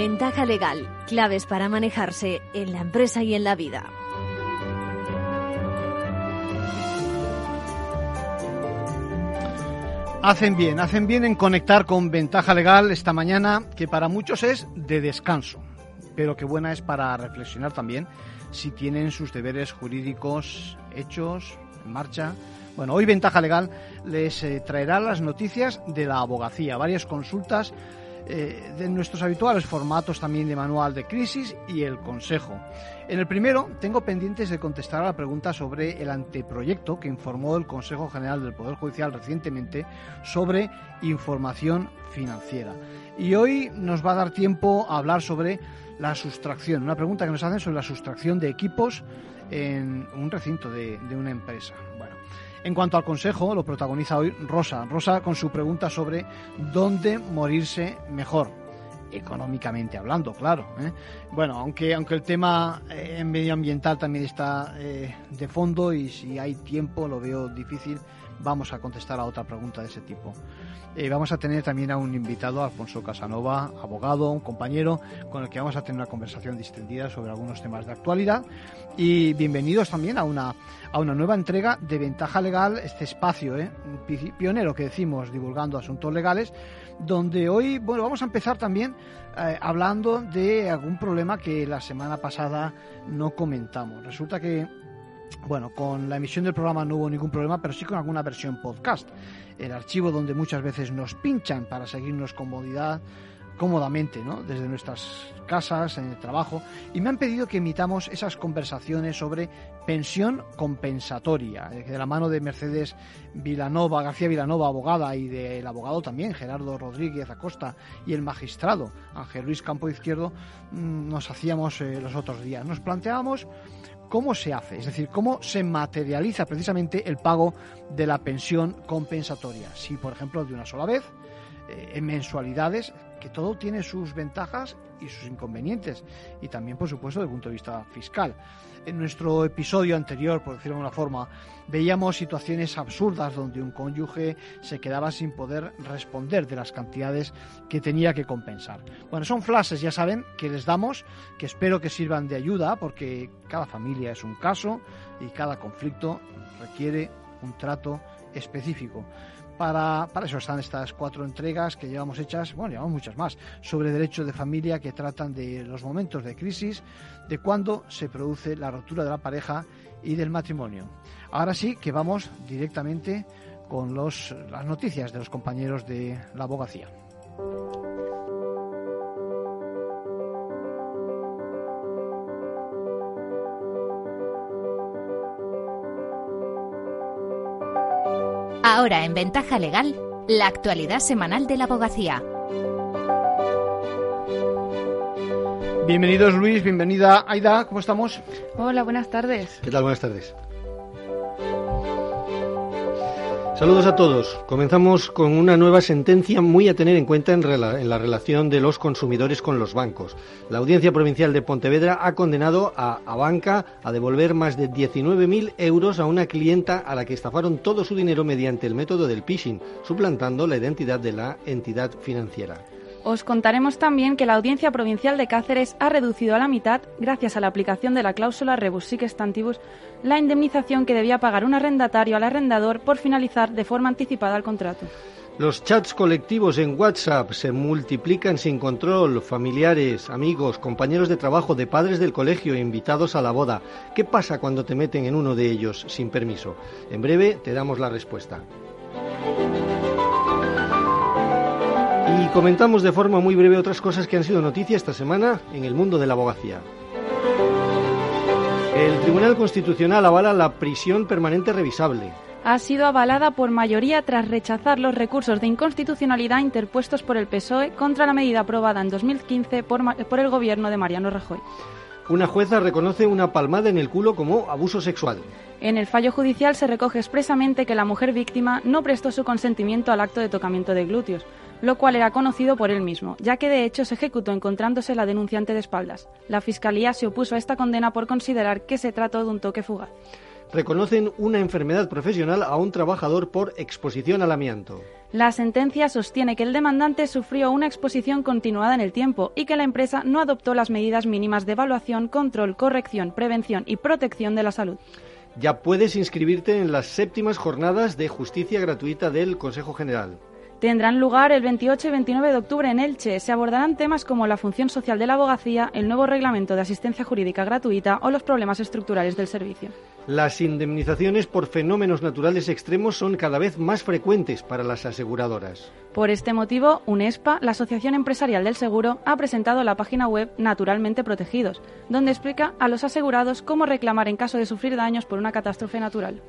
Ventaja legal, claves para manejarse en la empresa y en la vida. Hacen bien, hacen bien en conectar con Ventaja Legal esta mañana, que para muchos es de descanso, pero que buena es para reflexionar también si tienen sus deberes jurídicos hechos, en marcha. Bueno, hoy Ventaja Legal les eh, traerá las noticias de la abogacía, varias consultas eh, de nuestros habituales formatos también de manual de crisis y el consejo. En el primero tengo pendientes de contestar a la pregunta sobre el anteproyecto que informó el Consejo General del Poder Judicial recientemente sobre información financiera. Y hoy nos va a dar tiempo a hablar sobre la sustracción, una pregunta que nos hacen sobre la sustracción de equipos en un recinto de, de una empresa. Bueno, en cuanto al consejo, lo protagoniza hoy Rosa. Rosa con su pregunta sobre dónde morirse mejor económicamente hablando, claro. ¿eh? Bueno, aunque, aunque el tema eh, medioambiental también está eh, de fondo y si hay tiempo lo veo difícil, vamos a contestar a otra pregunta de ese tipo. Eh, vamos a tener también a un invitado, Alfonso Casanova, abogado, un compañero, con el que vamos a tener una conversación distendida sobre algunos temas de actualidad. Y bienvenidos también a una, a una nueva entrega de Ventaja Legal, este espacio ¿eh? pionero que decimos divulgando asuntos legales, donde hoy bueno, vamos a empezar también eh, hablando de algún problema que la semana pasada no comentamos. Resulta que bueno, con la emisión del programa no hubo ningún problema, pero sí con alguna versión podcast. El archivo donde muchas veces nos pinchan para seguirnos comodidad, cómodamente, ¿no? Desde nuestras casas, en el trabajo, y me han pedido que emitamos esas conversaciones sobre pensión compensatoria, eh, de la mano de Mercedes Vilanova, García Vilanova, abogada, y del abogado también, Gerardo Rodríguez Acosta, y el magistrado Ángel Luis Campo Izquierdo, mm, nos hacíamos eh, los otros días. Nos planteábamos cómo se hace, es decir, cómo se materializa precisamente el pago de la pensión compensatoria. Si, por ejemplo, de una sola vez, eh, en mensualidades, que todo tiene sus ventajas y sus inconvenientes, y también, por supuesto, desde el punto de vista fiscal. En nuestro episodio anterior, por decirlo de alguna forma, veíamos situaciones absurdas donde un cónyuge se quedaba sin poder responder de las cantidades que tenía que compensar. Bueno, son flashes, ya saben, que les damos, que espero que sirvan de ayuda, porque cada familia es un caso y cada conflicto requiere un trato específico. Para, eso están estas cuatro entregas que llevamos hechas, bueno, llevamos muchas más, sobre derecho de familia que tratan de los momentos de crisis, de cuándo se produce la ruptura de la pareja y del matrimonio. Ahora sí que vamos directamente con los, las noticias de los compañeros de la abogacía. Ahora en Ventaja Legal, la actualidad semanal de la abogacía. Bienvenidos Luis, bienvenida Aida, ¿cómo estamos? Hola, buenas tardes. ¿Qué tal? Buenas tardes. Saludos a todos. Comenzamos con una nueva sentencia muy a tener en cuenta en, la relación de los consumidores con los bancos. La Audiencia Provincial de Pontevedra ha condenado a, a Banca a devolver más de 19.000 euros a una clienta a la que estafaron todo su dinero mediante el método del phishing, suplantando la identidad de la entidad financiera. Os contaremos también que la Audiencia Provincial de Cáceres ha reducido a la mitad, gracias a la aplicación de la cláusula rebus sic stantibus, la indemnización que debía pagar un arrendatario al arrendador por finalizar de forma anticipada el contrato. Los chats colectivos en WhatsApp se multiplican sin control. Familiares, amigos, compañeros de trabajo, de padres del colegio, invitados a la boda. ¿Qué pasa cuando te meten en uno de ellos sin permiso? En breve te damos la respuesta. Y comentamos de forma muy breve otras cosas que han sido noticia esta semana en el mundo de la abogacía. El Tribunal Constitucional avala la prisión permanente revisable. Ha sido avalada por mayoría tras rechazar los recursos de inconstitucionalidad interpuestos por el PSOE contra la medida aprobada en 2015 por, por el gobierno de Mariano Rajoy. Una jueza reconoce una palmada en el culo como abuso sexual. En el fallo judicial se recoge expresamente que la mujer víctima no prestó su consentimiento al acto de tocamiento de glúteos, lo cual era conocido por él mismo, ya que de hecho se ejecutó encontrándose la denunciante de espaldas. La Fiscalía se opuso a esta condena por considerar que se trató de un toque fugaz. reconocen una enfermedad profesional a un trabajador por exposición al amianto. La sentencia sostiene que el demandante sufrió una exposición continuada en el tiempo y que la empresa no adoptó las medidas mínimas de evaluación, control, corrección, prevención y protección de la salud. Ya puedes inscribirte en las séptimas jornadas de justicia gratuita del Consejo General. Tendrán lugar el 28 y 29 de octubre en Elche. Se abordarán temas como la función social de la abogacía, el nuevo reglamento de asistencia jurídica gratuita o los problemas estructurales del servicio. Las indemnizaciones por fenómenos naturales extremos son cada vez más frecuentes para las aseguradoras. Por este motivo, UNESPA, la Asociación Empresarial del Seguro, ha presentado la página web Naturalmente Protegidos, donde explica a los asegurados cómo reclamar en caso de sufrir daños por una catástrofe natural.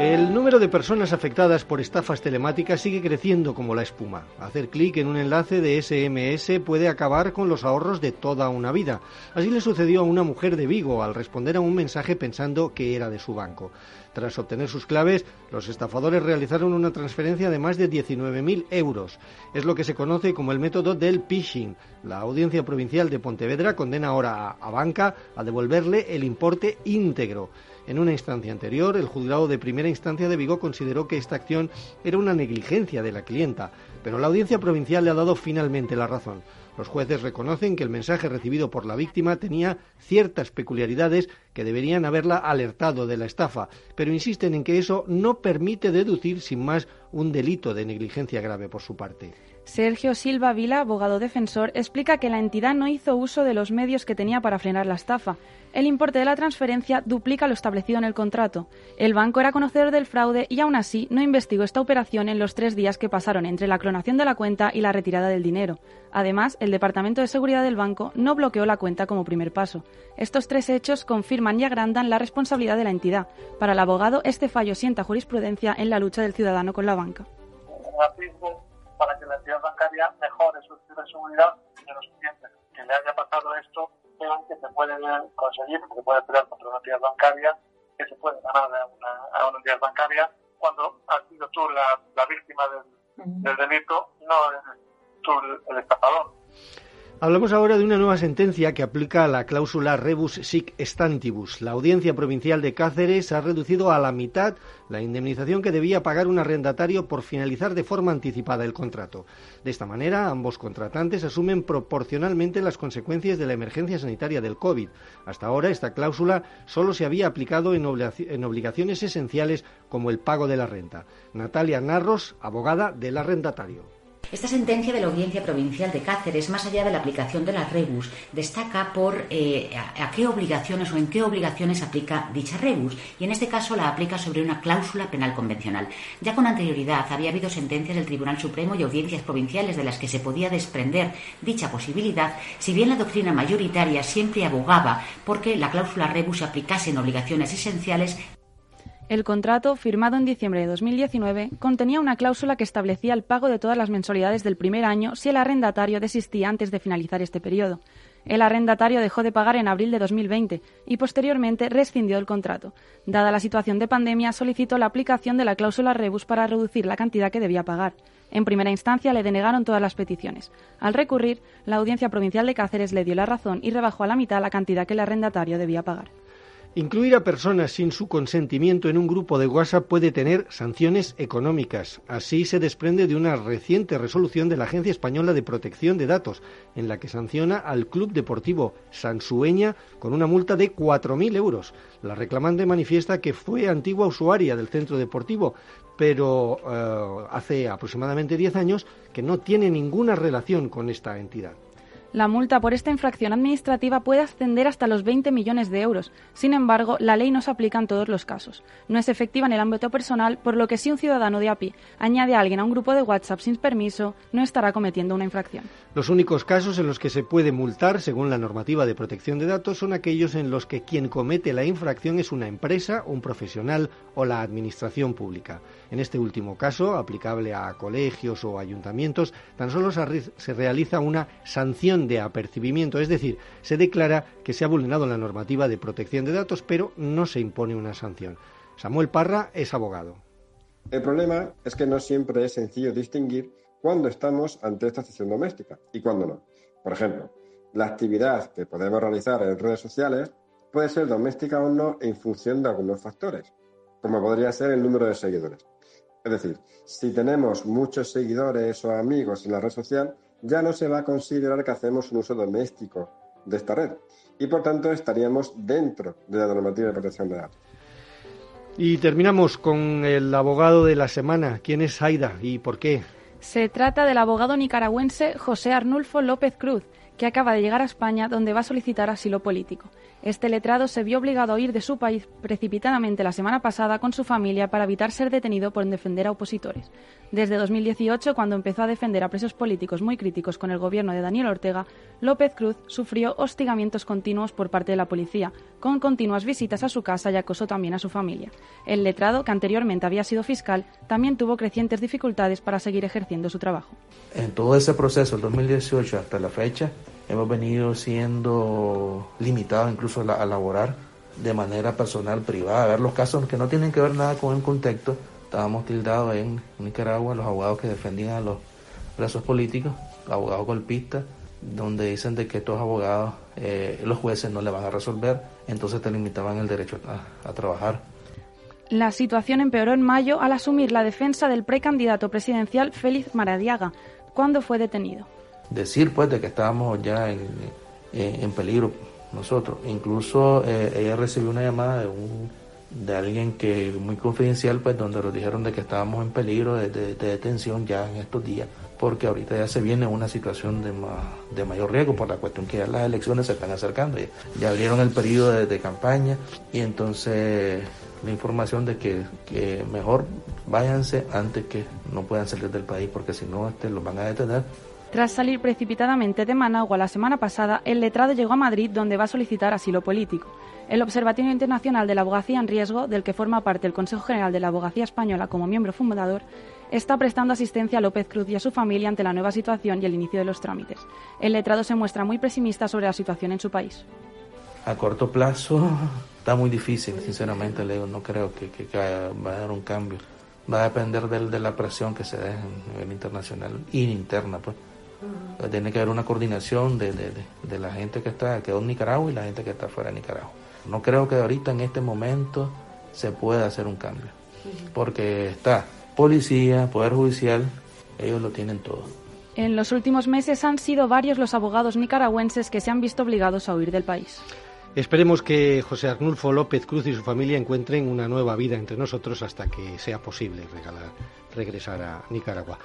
El número de personas afectadas por estafas telemáticas sigue creciendo como la espuma. Hacer clic en un enlace de SMS puede acabar con los ahorros de toda una vida. Así le sucedió a una mujer de Vigo al responder a un mensaje pensando que era de su banco. Tras obtener sus claves, los estafadores realizaron una transferencia de más de 19.000 euros. Es lo que se conoce como el método del phishing. La Audiencia Provincial de Pontevedra condena ahora a Banca a devolverle el importe íntegro. En una instancia anterior, el juzgado de primera instancia de Vigo consideró que esta acción era una negligencia de la clienta, pero la audiencia provincial le ha dado finalmente la razón. Los jueces reconocen que el mensaje recibido por la víctima tenía ciertas peculiaridades que deberían haberla alertado de la estafa, pero insisten en que eso no permite deducir sin más un delito de negligencia grave por su parte. Sergio Silva Vila, abogado defensor, explica que la entidad no hizo uso de los medios que tenía para frenar la estafa. El importe de la transferencia duplica lo establecido en el contrato. El banco era conocedor del fraude y aún así no investigó esta operación en los tres días que pasaron entre la clonación de la cuenta y la retirada del dinero. Además, el Departamento de Seguridad del banco no bloqueó la cuenta como primer paso. Estos tres hechos confirman y agrandan la responsabilidad de la entidad. Para el abogado, este fallo sienta jurisprudencia en la lucha del ciudadano con la banca para que la entidad bancaria mejore su seguridad de los clientes. Que le haya pasado esto, vean que se puede conseguir, que se puede pelear contra una entidad bancaria, que se puede ganar a una, a una entidad bancaria cuando has sido tú la, la víctima del, del, delito, no eres tú el, el estafador. Hablamos ahora de una nueva sentencia que aplica la cláusula rebus sic stantibus. La Audiencia Provincial de Cáceres ha reducido a la mitad la indemnización que debía pagar un arrendatario por finalizar de forma anticipada el contrato. De esta manera, ambos contratantes asumen proporcionalmente las consecuencias de la emergencia sanitaria del COVID. Hasta ahora, esta cláusula solo se había aplicado en, obligaciones esenciales como el pago de la renta. Natalia Narros, abogada del arrendatario. Esta sentencia de la Audiencia Provincial de Cáceres, más allá de la aplicación de las rebus, destaca por eh, a, a, qué obligaciones o en qué obligaciones aplica dicha rebus, y en este caso la aplica sobre una cláusula penal convencional. Ya con anterioridad había habido sentencias del Tribunal Supremo y audiencias provinciales de las que se podía desprender dicha posibilidad, si bien la doctrina mayoritaria siempre abogaba porque la cláusula rebus se aplicase en obligaciones esenciales el contrato, firmado en diciembre de 2019, contenía una cláusula que establecía el pago de todas las mensualidades del primer año si el arrendatario desistía antes de finalizar este periodo. El arrendatario dejó de pagar en abril de 2020 y posteriormente rescindió el contrato. Dada la situación de pandemia, solicitó la aplicación de la cláusula rebus para reducir la cantidad que debía pagar. En primera instancia le denegaron todas las peticiones. Al recurrir, la Audiencia Provincial de Cáceres le dio la razón y rebajó a la mitad la cantidad que el arrendatario debía pagar. Incluir a personas sin su consentimiento en un grupo de WhatsApp puede tener sanciones económicas. Así se desprende de una reciente resolución de la Agencia Española de Protección de Datos, en la que sanciona al Club Deportivo Sansueña con una multa de 4.000 euros. La reclamante manifiesta que fue antigua usuaria del centro deportivo, pero eh, hace aproximadamente 10 años que no tiene ninguna relación con esta entidad. La multa por esta infracción administrativa puede ascender hasta los 20 millones de euros. Sin embargo, la ley no se aplica en todos los casos. No es efectiva en el ámbito personal, por lo que si un ciudadano de API añade a alguien a un grupo de WhatsApp sin permiso, no estará cometiendo una infracción. Los únicos casos en los que se puede multar, según la normativa de protección de datos, son aquellos en los que quien comete la infracción es una empresa, un profesional o la administración pública. En este último caso, aplicable a colegios o ayuntamientos, tan solo se realiza una sanción de apercibimiento, es decir, se declara que se ha vulnerado la normativa de protección de datos, pero no se impone una sanción. Samuel Parra es abogado. El problema es que no siempre es sencillo distinguir cuándo estamos ante esta excepción doméstica y cuándo no. Por ejemplo, la actividad que podemos realizar en redes sociales puede ser doméstica o no en función de algunos factores, como podría ser el número de seguidores. Es decir, si tenemos muchos seguidores o amigos en la red social, ya no se va a considerar que hacemos un uso doméstico de esta red y por tanto estaríamos dentro de la normativa de protección de datos. Y terminamos con el abogado de la semana. ¿Quién es Aida y por qué? Se trata del abogado nicaragüense José Arnulfo López Cruz, que acaba de llegar a España donde va a solicitar asilo político. Este letrado se vio obligado a huir de su país precipitadamente la semana pasada con su familia para evitar ser detenido por defender a opositores. Desde 2018, cuando empezó a defender a presos políticos muy críticos con el gobierno de Daniel Ortega, López Cruz sufrió hostigamientos continuos por parte de la policía, con continuas visitas a su casa y acoso también a su familia. El letrado, que anteriormente había sido fiscal, también tuvo crecientes dificultades para seguir ejerciendo su trabajo. En todo ese proceso, del 2018 hasta la fecha, hemos venido siendo limitados incluso a, laborar de manera personal, privada, a ver los casos que no tienen que ver nada con el contexto. Estábamos tildados en Nicaragua, los abogados que defendían a los presos políticos, abogados golpistas, donde dicen de que estos abogados, eh, los jueces no le van a resolver, entonces te limitaban el derecho a, a trabajar. La situación empeoró en mayo al asumir la defensa del precandidato presidencial Félix Maradiaga, cuando fue detenido decir pues de que estábamos ya en, en, peligro nosotros. Incluso eh, ella recibió una llamada de un de alguien que muy confidencial pues donde nos dijeron de que estábamos en peligro de, detención ya en estos días porque ahorita ya se viene una situación de, de mayor riesgo por la cuestión que ya las elecciones se están acercando ya, abrieron el periodo de, campaña y entonces la información de que, que, mejor váyanse antes que no puedan salir del país porque si no este, los van a detener tras salir precipitadamente de Managua la semana pasada, el letrado llegó a Madrid donde va a solicitar asilo político. El Observatorio Internacional de la Abogacía en Riesgo, del que forma parte el Consejo General de la Abogacía Española como miembro fundador, está prestando asistencia a López Cruz y a su familia ante la nueva situación y el inicio de los trámites. El letrado se muestra muy pesimista sobre la situación en su país. A corto plazo está muy difícil, sinceramente, Leo. No creo que, va a dar un cambio. Va a depender de, la presión que se dé a nivel internacional y interna, pues. Tiene que haber una coordinación de, de, la gente que está quedó en Nicaragua y la gente que está fuera de Nicaragua. No creo que ahorita en este momento se pueda hacer un cambio, porque está policía, poder judicial, ellos lo tienen todo. En los últimos meses han sido varios los abogados nicaragüenses que se han visto obligados a huir del país. Esperemos que José Arnulfo López Cruz y su familia encuentren una nueva vida entre nosotros hasta que sea posible regresar a Nicaragua.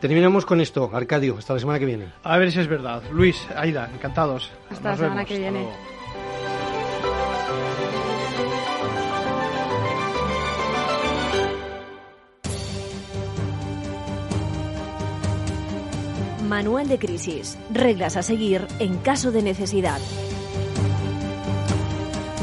Terminamos con esto, Arcadio, hasta la semana que viene. A ver si es verdad. Luis, Aida, encantados. Hasta la semana que viene. Manual de crisis. Reglas a seguir en caso de necesidad.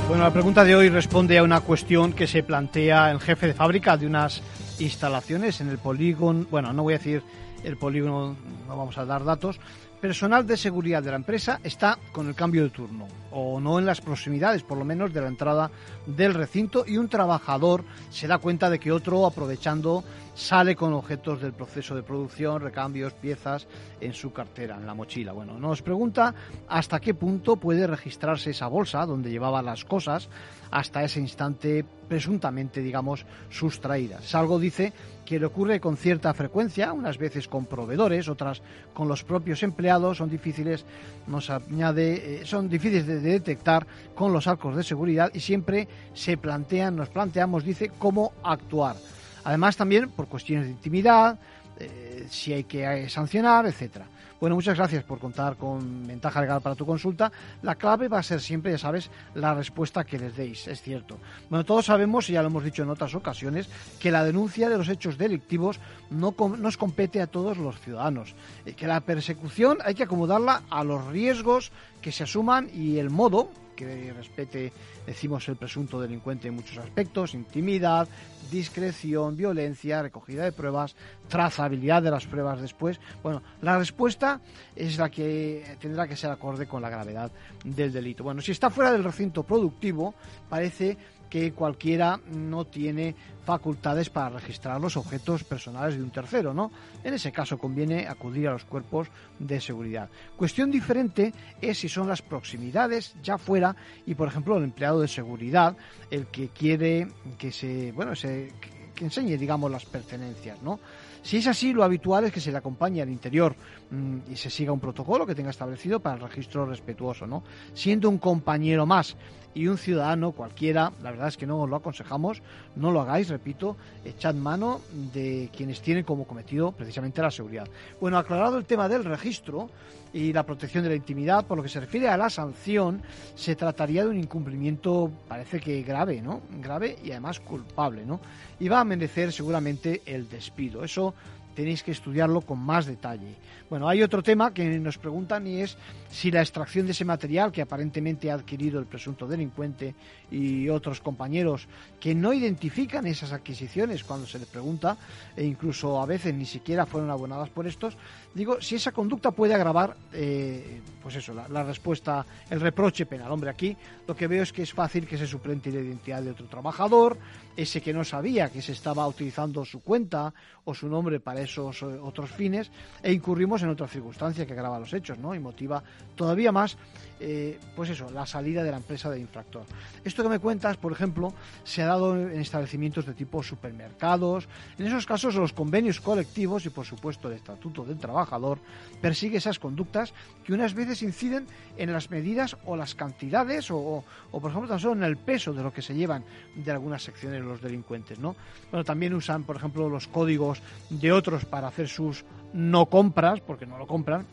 Bueno, la pregunta de hoy responde a una cuestión que se plantea el jefe de fábrica de unas instalaciones en el polígono, bueno, no voy a decir el polígono, no vamos a dar datos, personal de seguridad de la empresa está con el cambio de turno, o no en las proximidades, por lo menos, de la entrada del recinto, y un trabajador se da cuenta de que otro, aprovechando, sale con objetos del proceso de producción, recambios, piezas en su cartera, en la mochila. Bueno, nos pregunta hasta qué punto puede registrarse esa bolsa donde llevaba las cosas hasta ese instante presuntamente, digamos, sustraídas. Salgo dice que le ocurre con cierta frecuencia, unas veces con proveedores, otras con los propios empleados, son difíciles, nos añade, eh, son difíciles de detectar con los arcos de seguridad y siempre se plantean, nos planteamos, dice, cómo actuar. Además también por cuestiones de intimidad, eh, si hay que eh, sancionar, etcétera. Bueno, muchas gracias por contar con ventaja legal para tu consulta. La clave va a ser siempre, ya sabes, la respuesta que les deis, es cierto. Bueno, todos sabemos, y ya lo hemos dicho en otras ocasiones, que la denuncia de los hechos delictivos no nos compete a todos los ciudadanos. Que la persecución hay que acomodarla a los riesgos que se asuman y el modo que respete, decimos, el presunto delincuente en muchos aspectos, intimidad, discreción, violencia, recogida de pruebas, trazabilidad de las pruebas después. Bueno, la respuesta es la que tendrá que ser acorde con la gravedad del delito. Bueno, si está fuera del recinto productivo, parece que cualquiera no tiene facultades para registrar los objetos personales de un tercero, ¿no? En ese caso conviene acudir a los cuerpos de seguridad. Cuestión diferente es si son las proximidades ya fuera y, por ejemplo, el empleado de seguridad, el que quiere que se, bueno, se, que enseñe, digamos, las pertenencias, ¿no? Si es así, lo habitual es que se le acompañe al interior mm, y se siga un protocolo que tenga establecido para el registro respetuoso, ¿no? Siendo un compañero más y un ciudadano cualquiera, la verdad es que no os lo aconsejamos, no lo hagáis, repito, echad mano de quienes tienen como cometido precisamente la seguridad. Bueno, aclarado el tema del registro y la protección de la intimidad, por lo que se refiere a la sanción, se trataría de un incumplimiento, parece que grave, ¿no? Grave y además culpable, ¿no? Y va a merecer seguramente el despido. Eso tenéis que estudiarlo con más detalle. Bueno, hay otro tema que nos preguntan y es si la extracción de ese material que aparentemente ha adquirido el presunto delincuente y otros compañeros que no identifican esas adquisiciones cuando se les pregunta e incluso a veces ni siquiera fueron abonadas por estos, digo, si esa conducta puede agravar, eh, pues eso, la, la, respuesta, el reproche penal. Hombre, aquí lo que veo es que es fácil que se suplente la identidad de otro trabajador, ese que no sabía que se estaba utilizando su cuenta o su nombre para esos eh, otros fines e incurrimos en otra circunstancia que agrava los hechos, ¿no? Y motiva todavía más, eh, pues eso, la salida de la empresa del infractor. Esto que me cuentas, por ejemplo, se ha dado en establecimientos de tipo supermercados. En esos casos, los convenios colectivos y, por supuesto, el estatuto del trabajador persigue esas conductas que unas veces inciden en las medidas o las cantidades o, por ejemplo, tan solo en el peso de lo que se llevan de algunas secciones los delincuentes, ¿no? Bueno, también usan, por ejemplo, los códigos de otros para hacer sus no compras, porque no lo compran,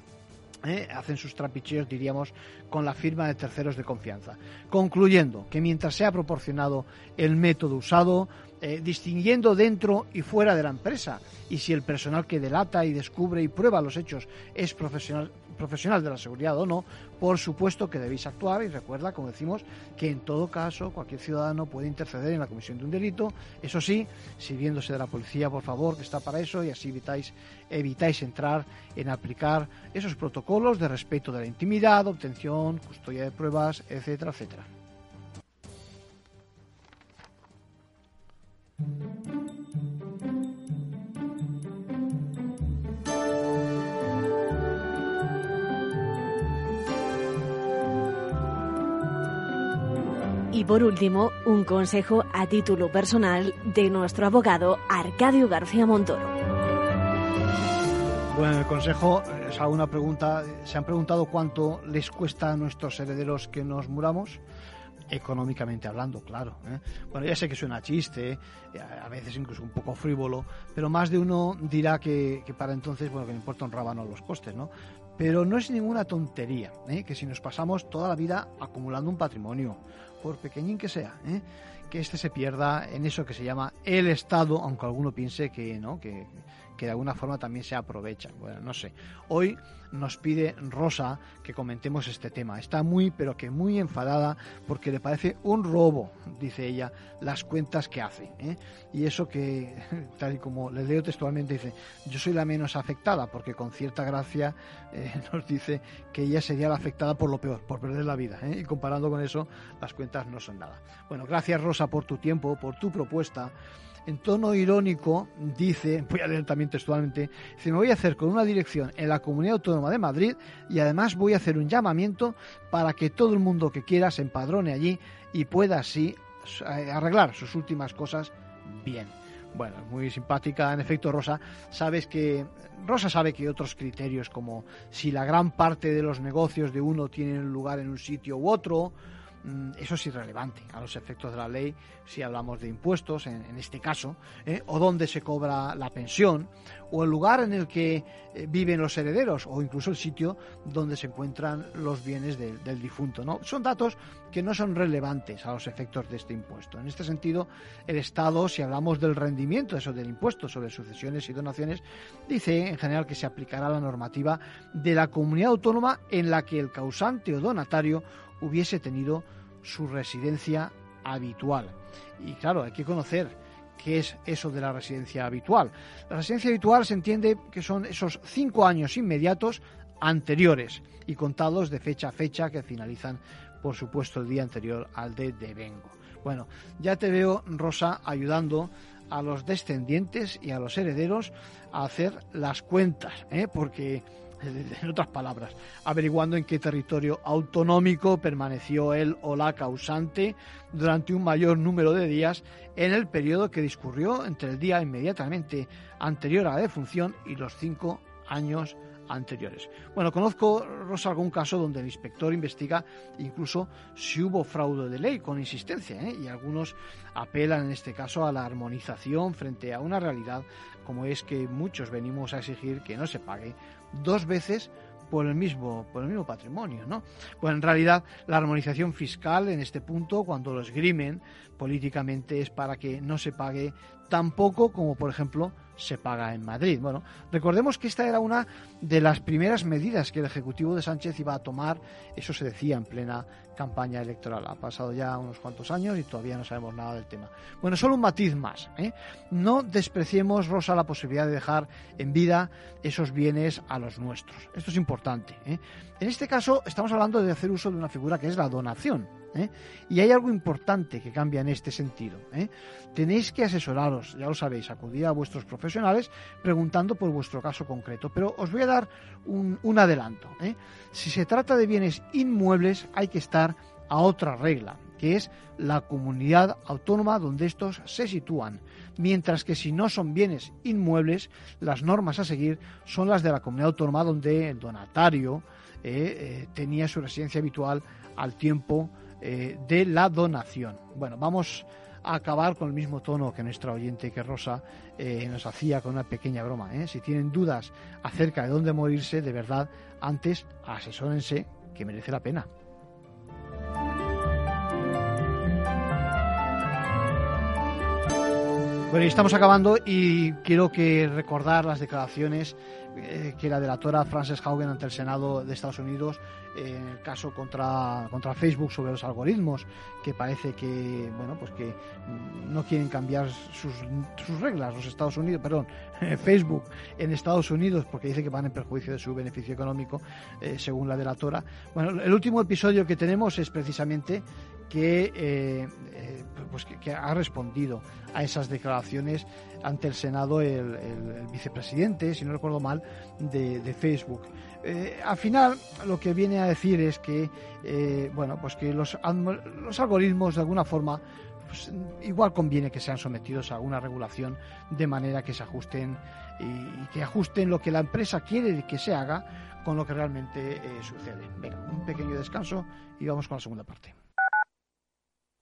¿eh? hacen sus trapicheos, diríamos, con la firma de terceros de confianza. Concluyendo que mientras sea proporcionado el método usado, eh, distinguiendo dentro y fuera de la empresa, y si el personal que delata y descubre y prueba los hechos es profesional, profesional de la seguridad o no, por supuesto que debéis actuar y recuerda, como decimos, que en todo caso cualquier ciudadano puede interceder en la comisión de un delito, eso sí, sirviéndose de la policía, por favor, que está para eso y así evitáis, entrar en aplicar esos protocolos de respeto de la intimidad, obtención, custodia de pruebas, etcétera, etcétera. Por último, un consejo a título personal de nuestro abogado Arcadio García Montoro. Bueno, el consejo es alguna pregunta. ¿Se han preguntado cuánto les cuesta a nuestros herederos que nos muramos? económicamente hablando, claro. ¿eh? Bueno, ya sé que suena chiste, a veces incluso un poco frívolo, pero más de uno dirá que, que para entonces, bueno, que le importa un rábano los costes, ¿no? Pero no es ninguna tontería, ¿eh? que si nos pasamos toda la vida acumulando un patrimonio, por pequeñín que sea, ¿eh? que este se pierda en eso que se llama el Estado, aunque alguno piense que no, que, que de alguna forma también se aprovecha. Bueno, no sé. Hoy nos pide Rosa que comentemos este tema. Está muy, pero que muy enfadada porque le parece un robo, dice ella, las cuentas que hace. ¿eh? Y eso que, tal y como le leo textualmente, dice, yo soy la menos afectada porque con cierta gracia eh, nos dice que ella sería la afectada por lo peor, por perder la vida. ¿eh? Y comparando con eso, las cuentas no son nada. Bueno, gracias Rosa por tu tiempo, por tu propuesta en tono irónico, dice, voy a leer también textualmente, dice, me voy a hacer con una dirección en la Comunidad Autónoma de Madrid y además voy a hacer un llamamiento para que todo el mundo que quiera se empadrone allí y pueda así eh, arreglar sus últimas cosas bien. Bueno, muy simpática, en efecto, Rosa. Sabes que Rosa sabe que otros criterios como si la gran parte de los negocios de uno tienen lugar en un sitio u otro, eso es irrelevante a los efectos de la ley si hablamos de impuestos, en, este caso, ¿eh? o dónde se cobra la pensión, o el lugar en el que eh, viven los herederos, o incluso el sitio donde se encuentran los bienes de, del difunto. ¿no? Son datos que no son relevantes a los efectos de este impuesto. En este sentido, el Estado, si hablamos del rendimiento eso, del impuesto sobre sucesiones y donaciones, dice en general que se aplicará la normativa de la comunidad autónoma en la que el causante o donatario hubiese tenido su residencia habitual. Y claro, hay que conocer qué es eso de la residencia habitual. La residencia habitual se entiende que son esos cinco años inmediatos anteriores y contados de fecha a fecha que finalizan, por supuesto, el día anterior al de devengo. Bueno, ya te veo, Rosa, ayudando a los descendientes y a los herederos a hacer las cuentas, ¿eh? porque en otras palabras, averiguando en qué territorio autonómico permaneció él o la causante durante un mayor número de días en el periodo que discurrió entre el día inmediatamente anterior a la defunción y los cinco años anteriores. Bueno, conozco, Rosa, algún caso donde el inspector investiga incluso si hubo fraude de ley con insistencia, ¿eh? y algunos apelan en este caso a la armonización frente a una realidad como es que muchos venimos a exigir que no se pague dos veces por el mismo por el mismo patrimonio, ¿no? Bueno, en realidad la armonización fiscal en este punto cuando lo esgrimen políticamente es para que no se pague tan poco como por ejemplo se paga en Madrid. Bueno, recordemos que esta era una de las primeras medidas que el Ejecutivo de Sánchez iba a tomar, eso se decía en plena campaña electoral. Ha pasado ya unos cuantos años y todavía no sabemos nada del tema. Bueno, solo un matiz más. ¿eh? No despreciemos, Rosa, la posibilidad de dejar en vida esos bienes a los nuestros. Esto es importante. ¿eh? En este caso estamos hablando de hacer uso de una figura que es la donación. ¿Eh? Y hay algo importante que cambia en este sentido. ¿eh? Tenéis que asesoraros, ya lo sabéis, acudir a vuestros profesionales preguntando por vuestro caso concreto. Pero os voy a dar un, adelanto. ¿eh? Si se trata de bienes inmuebles, hay que estar a otra regla, que es la comunidad autónoma donde estos se sitúan, mientras que si no son bienes inmuebles, las normas a seguir son las de la comunidad autónoma donde el donatario tenía su residencia habitual al tiempo eh, de la donación. Bueno, vamos a acabar con el mismo tono que nuestra oyente que Rosa eh, nos hacía con una pequeña broma. ¿eh? Si tienen dudas acerca de dónde morirse, de verdad, antes asesórense que merece la pena. Bueno, estamos acabando y quiero que recordar las declaraciones eh, que la delatora Frances Haugen ante el Senado de Estados Unidos eh, en el caso contra, contra Facebook sobre los algoritmos, que parece que, bueno, pues que no quieren cambiar sus, sus reglas, los Estados Unidos, perdón, Facebook en Estados Unidos, porque dice que van en perjuicio de su beneficio económico, eh, según la delatora. Bueno, el último episodio que tenemos es precisamente que, eh, eh, pues que, ha respondido a esas declaraciones ante el Senado el, vicepresidente, si no recuerdo mal, de, Facebook. Eh, al final lo que viene a decir es que bueno pues que los, los algoritmos de alguna forma pues, igual conviene que sean sometidos a alguna regulación de manera que se ajusten y, que ajusten lo que la empresa quiere que se haga con lo que realmente sucede. Venga, un pequeño descanso y vamos con la segunda parte.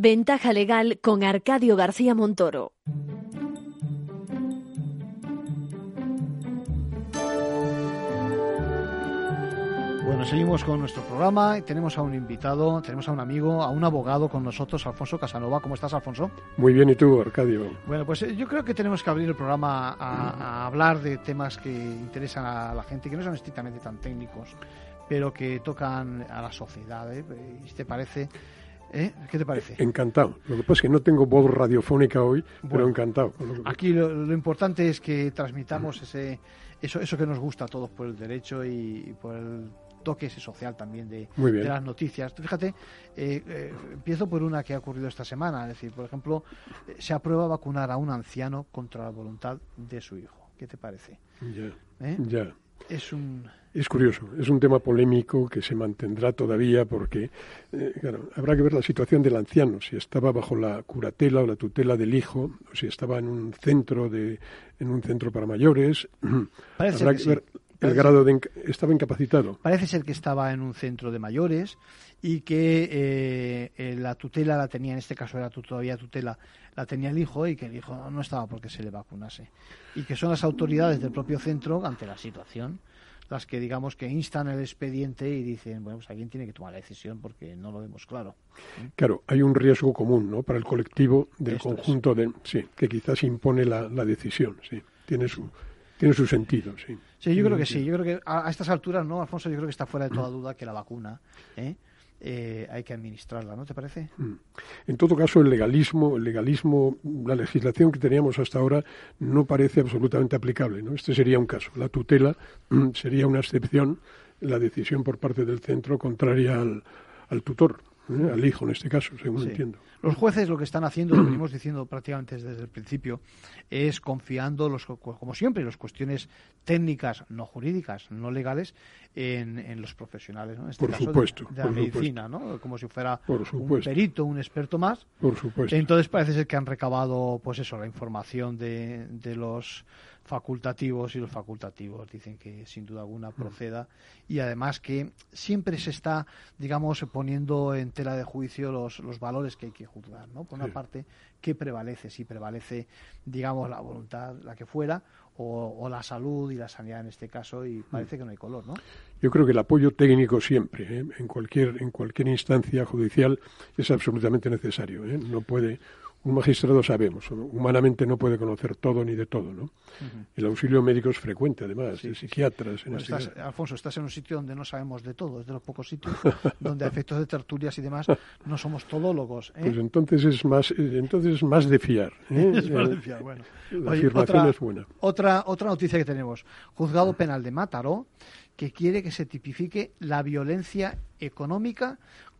Ventaja legal con Arcadio García Montoro. Bueno, seguimos con nuestro programa y tenemos a un invitado, tenemos a un amigo, a un abogado con nosotros, Alfonso Casanova. ¿Cómo estás, Alfonso? Muy bien, ¿y tú, Arcadio? Bueno, pues eh, yo creo que tenemos que abrir el programa a, a hablar de temas que interesan a la gente, que no son estrictamente tan técnicos, pero que tocan a la sociedad. ¿eh? ¿Y te parece? ¿Eh? ¿Qué te parece? Encantado. Lo que pasa es que no tengo voz radiofónica hoy, pero encantado. Aquí lo, lo, importante es que transmitamos ese, eso, eso que nos gusta a todos por el derecho y, y por el toque ese social también de, de las noticias. Fíjate, eh, eh, empiezo por una que ha ocurrido esta semana. Es decir, por ejemplo, eh, se aprueba vacunar a un anciano contra la voluntad de su hijo. ¿Qué te parece? Ya. Ya. Es un. Es curioso, es un tema polémico que se mantendrá todavía porque, eh, claro, habrá que ver la situación del anciano, si estaba bajo la curatela o la tutela del hijo, o si estaba en un centro de, en un centro para mayores. Parece habrá que que ver sí. El grado de estaba incapacitado. Parece ser que estaba en un centro de mayores y que eh, eh, la tutela la tenía, en este caso era todavía tutela, la tenía el hijo y que el hijo no estaba porque se le vacunase. Y que son las autoridades del propio centro, ante la situación, las que digamos que instan el expediente y dicen, bueno, pues alguien tiene que tomar la decisión porque no lo vemos claro. Claro, hay un riesgo común, ¿no? Para el colectivo del Esto conjunto de, sí, que quizás impone la, la decisión, sí, tiene su tiene su sentido, sí. Sí, yo creo que sí. Yo creo que a, a estas alturas, ¿no, Alfonso? Yo creo que está fuera de toda duda que la vacuna ¿eh? Eh, hay que administrarla, ¿no te parece? En todo caso, el legalismo, el legalismo, la legislación que teníamos hasta ahora no parece absolutamente aplicable, ¿no? Este sería un caso. La tutela mm, sería una excepción, la decisión por parte del centro contraria al, al tutor, ¿eh? al hijo en este caso, según Sí. entiendo. Los jueces lo que están haciendo, lo venimos diciendo prácticamente desde el principio, es confiando, los, como siempre, las cuestiones técnicas, no jurídicas, no legales, en, en los profesionales, ¿no? En este Por caso, supuesto, de, la por medicina, ¿no? Como si fuera un perito, un experto más. Por supuesto. Entonces parece ser que han recabado, pues eso, la información de, de los facultativos y los facultativos dicen que sin duda alguna proceda y además que siempre se está, digamos, poniendo en tela de juicio los, los valores que hay que juzgar, ¿no? Por una Sí. parte, ¿qué prevalece? Si prevalece, digamos, la voluntad, la que fuera, o, o la salud y la sanidad en este caso, y parece que no hay color, ¿no? Yo creo que el apoyo técnico siempre, ¿eh? en cualquier en cualquier instancia judicial, es absolutamente necesario. ¿eh? No puede un magistrado sabemos, humanamente no puede conocer todo ni de todo, ¿no? El auxilio médico es frecuente, además, de psiquiatras. En Bueno, este estás-. Alfonso, estás en un sitio donde no sabemos de todo, es de los pocos sitios donde a efectos de tertulias y demás no somos todólogos. ¿eh? Pues entonces es más, eh, entonces es más de fiar. ¿eh? Es más Eh, de fiar, bueno. La Oye, afirmación otra, es buena. Otra, otra noticia que tenemos. Juzgado Penal de Mataró que quiere que se tipifique la violencia económica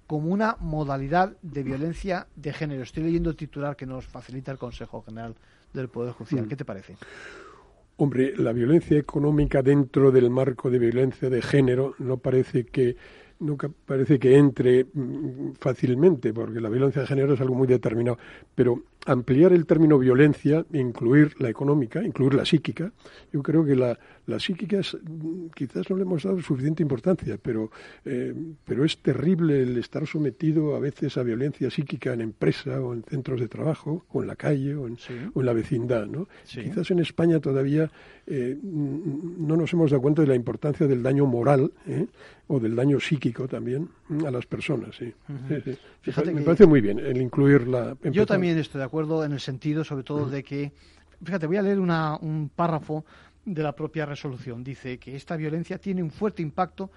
como una modalidad de violencia de género. Estoy leyendo el titular que nos facilita el Consejo General del Poder Judicial. Mm. ¿Qué te parece? Hombre, la violencia económica dentro del marco de violencia de género no parece que nunca parece que entre mm, fácilmente, porque la violencia de género es algo muy determinado. Pero ampliar el término violencia, incluir la económica, incluir la psíquica, yo creo que la, la psíquica es, mm, quizás no le hemos dado suficiente importancia, pero, eh, pero es terrible el estar sometido a veces a violencia psíquica en empresa o en centros de trabajo, o en la calle, o en, o en la vecindad. ¿no? Sí. Quizás en España todavía eh, no nos hemos dado cuenta de la importancia del daño moral ¿eh? o del daño psíquico también a las personas. Sí. Ujú. Sí, sí. Fíjate me que- parece muy bien el incluir la. Yo también estoy de acuerdo en el sentido, sobre todo, de que, fíjate, voy a leer una- un párrafo de la propia resolución. Dice que esta violencia tiene un fuerte impacto,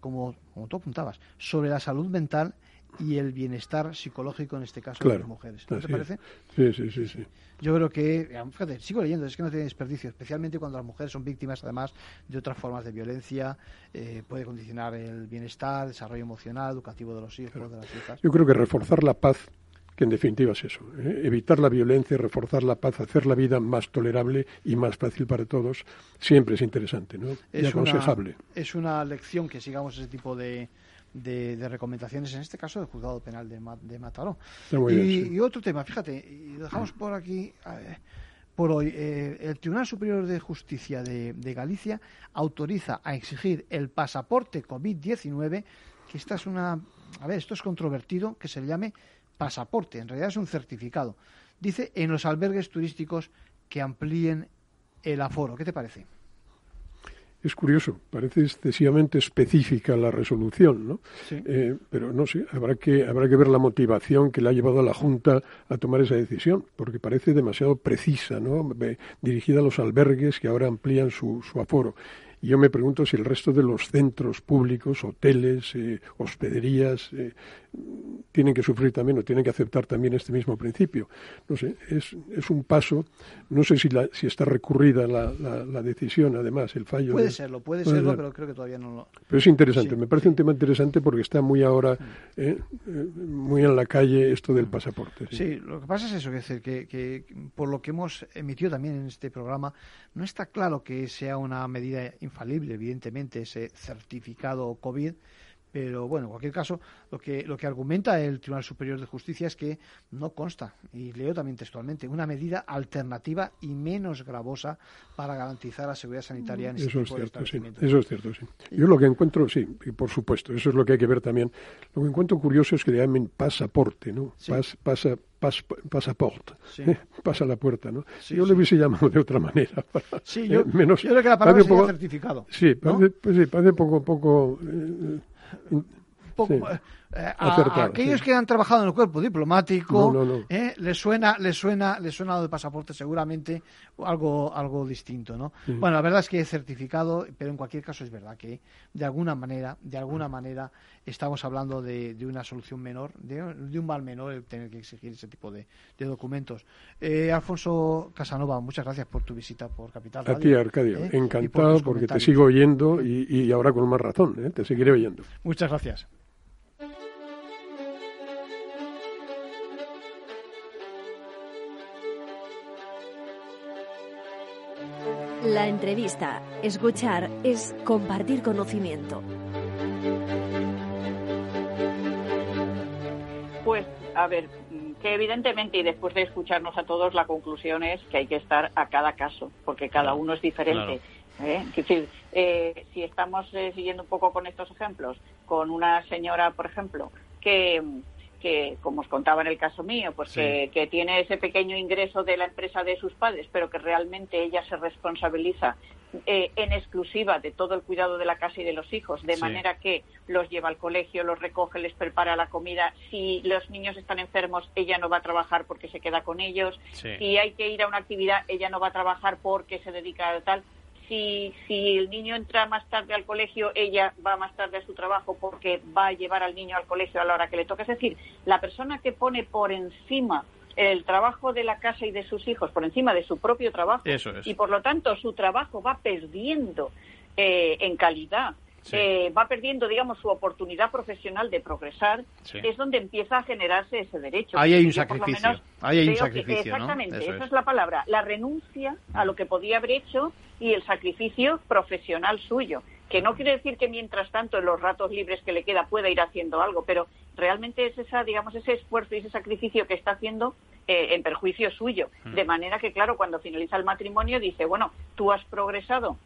como, como tú apuntabas, sobre la salud mental y el bienestar psicológico, en este caso, de Claro. las mujeres. ¿No te parece? Sí, sí, sí, sí. Yo creo que, eh, fíjate, sigo leyendo, es que no tiene desperdicio, especialmente cuando las mujeres son víctimas, además, de otras formas de violencia, eh, puede condicionar el bienestar, desarrollo emocional, educativo de los hijos, de las hijas. Yo creo que reforzar la paz, que en definitiva es eso, ¿eh? evitar la violencia, reforzar la paz, hacer la vida más tolerable y más fácil para todos, siempre es interesante, ¿no? y es una, aconsejable. es una lección que sigamos ese tipo de, de, de recomendaciones, en este caso del juzgado penal de, de Mataró. Y, bien, sí. y otro tema, fíjate, y dejamos por aquí, por hoy, eh, el Tribunal Superior de Justicia de, de Galicia autoriza a exigir el pasaporte COVID-19, que esta es una, a ver, esto es controvertido, que se le llame pasaporte, en realidad es un certificado. Dice en los albergues turísticos que amplíen el aforo. ¿Qué te parece? Es curioso, parece excesivamente específica la resolución, ¿no? Eh, pero no sé, habrá que, habrá que ver la motivación que le ha llevado a la Junta a tomar esa decisión, porque parece demasiado precisa, ¿no? dirigida a los albergues que ahora amplían su, su aforo. Y yo me pregunto si el resto de los centros públicos, hoteles, eh, hospederías, eh, tienen que sufrir también o tienen que aceptar también este mismo principio. No sé, es, es un paso. No sé si, la, si está recurrida la, la, decisión, además, el fallo. Puede serlo, puede, serlo, pero creo que todavía no lo. Pero es interesante, me parece un tema interesante porque está muy ahora, eh, muy en la calle esto del pasaporte. Sí, lo que pasa es eso, que, que, que por lo que hemos emitido también en este programa, no está claro que sea una medida infalible, evidentemente, ese certificado COVID, pero bueno, en cualquier caso, lo que, lo que argumenta el Tribunal Superior de Justicia es que no consta, y leo también textualmente, una medida alternativa y menos gravosa para garantizar la seguridad sanitaria en este eso es cierto, sí. Eso es cierto, sí. Yo lo que encuentro, sí, y por supuesto, eso es lo que hay que ver también. Lo que encuentro curioso es que le llamen pasaporte, ¿no? pasa, pasaporte, pasa la puerta, ¿no? yo le hubiese llamado de otra manera. sí, yo, menos, yo creo que la palabra sería certificado. Sí, parece, pues sí, parece poco, poco eh, poco, eh, a, aquellos que han trabajado en el cuerpo diplomático eh, les suena les suena les suena lo de pasaporte seguramente algo algo distinto no bueno la verdad es que he certificado pero en cualquier caso es verdad que de alguna manera de alguna manera estamos hablando de, una solución menor de, un mal menor el tener que exigir ese tipo de, documentos. Eh, Alfonso Casanova muchas gracias por tu visita por Capital a ti Arcadio ¿eh? encantado porque te sigo oyendo y, y ahora con más razón te seguiré oyendo. Muchas gracias La entrevista, escuchar, es compartir conocimiento. Pues, a ver, que evidentemente y después de escucharnos a todos, la conclusión es que hay que estar a cada caso, porque cada uno es diferente. ¿eh? Es decir, eh, si estamos eh, siguiendo un poco con estos ejemplos, con una señora, por ejemplo, que que, como os contaba en el caso mío, pues que, tiene ese pequeño ingreso de la empresa de sus padres, pero que realmente ella se responsabiliza eh, en exclusiva de todo el cuidado de la casa y de los hijos, de manera que los lleva al colegio, los recoge, les prepara la comida. Si los niños están enfermos, ella no va a trabajar porque se queda con ellos. Si hay que ir a una actividad, ella no va a trabajar porque se dedica a tal si, si el niño entra más tarde al colegio, ella va más tarde a su trabajo porque va a llevar al niño al colegio a la hora que le toca. Es decir, la persona que pone por encima el trabajo de la casa y de sus hijos, por encima de su propio trabajo, y por lo tanto su trabajo va perdiendo eh, en calidad eh, va perdiendo, digamos, su oportunidad profesional de progresar, es donde empieza a generarse ese derecho. Ahí hay un sacrificio. Ahí hay un sacrificio. exactamente, esa es. la palabra. La renuncia a lo que podía haber hecho y el sacrificio profesional suyo. Que no quiere decir que mientras tanto en los ratos libres que le queda pueda ir haciendo algo, pero realmente es esa, digamos, ese esfuerzo y ese sacrificio que está haciendo eh, en perjuicio suyo. Mm. De manera que, claro, cuando finaliza el matrimonio dice, bueno, tú has progresado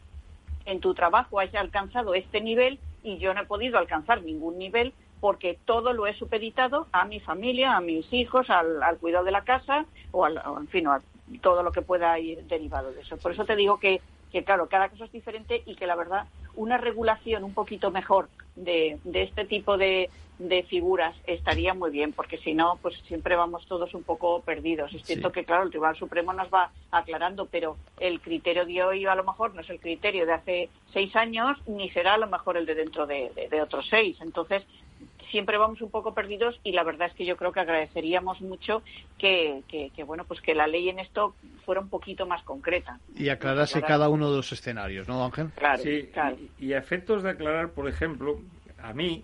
en tu trabajo has alcanzado este nivel y yo no he podido alcanzar ningún nivel porque todo lo he supeditado a mi familia, a mis hijos, al, cuidado de la casa o, al, en fin, a todo lo que pueda ir derivado de eso. Por eso te digo que, que, claro, cada caso es diferente y que la verdad una regulación un poquito mejor de, de este tipo de, de figuras estaría muy bien, porque si no, pues siempre vamos todos un poco perdidos. Es cierto que, claro, el Tribunal Supremo nos va aclarando, pero el criterio de hoy a lo mejor no es el criterio de hace seis años, ni será a lo mejor el de dentro de, otros seis. Entonces, siempre vamos un poco perdidos y la verdad es que yo creo que agradeceríamos mucho que, que, bueno pues que la ley en esto fuera un poquito más concreta. Y aclarase cada uno de los escenarios no Ángel claro, sí, y a efectos de aclarar por ejemplo a mí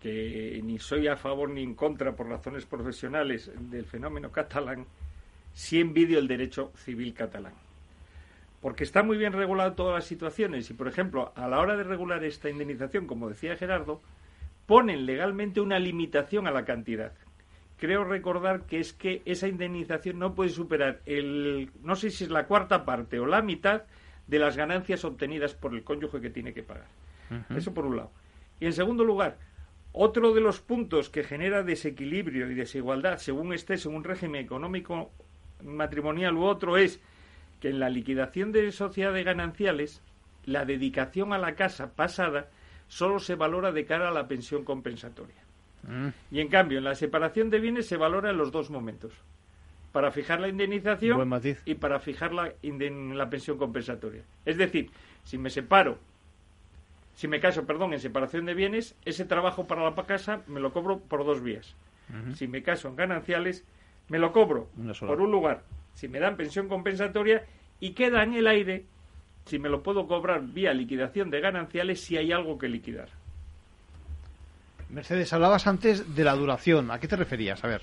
que ni soy a favor ni en contra por razones profesionales del fenómeno catalán, sí envidio el derecho civil catalán. Porque está muy bien regulado todas las situaciones y, por ejemplo, a la hora de regular esta indemnización, como decía Gerardo, ponen legalmente una limitación a la cantidad. Creo recordar que es que esa indemnización no puede superar el, no sé si es la cuarta parte o la mitad de las ganancias obtenidas por el cónyuge que tiene que pagar. Eso por un lado. Y en segundo lugar, Otro de los puntos que genera desequilibrio y desigualdad según estés en un régimen económico matrimonial u otro es que en la liquidación de sociedades gananciales la dedicación a la casa pasada solo se valora de cara a la pensión compensatoria. Mm. Y en cambio, en la separación de bienes se valora en los dos momentos. Para fijar la indemnización y para fijar la, la pensión compensatoria. Es decir, si me separo si me caso, perdón, en separación de bienes, ese trabajo para la casa me lo cobro por dos vías. Si me caso en gananciales, me lo cobro por un lugar. Si me dan pensión compensatoria y queda en el aire si me lo puedo cobrar vía liquidación de gananciales si hay algo que liquidar. Mercedes, hablabas antes de la duración. ¿A qué te referías? A ver.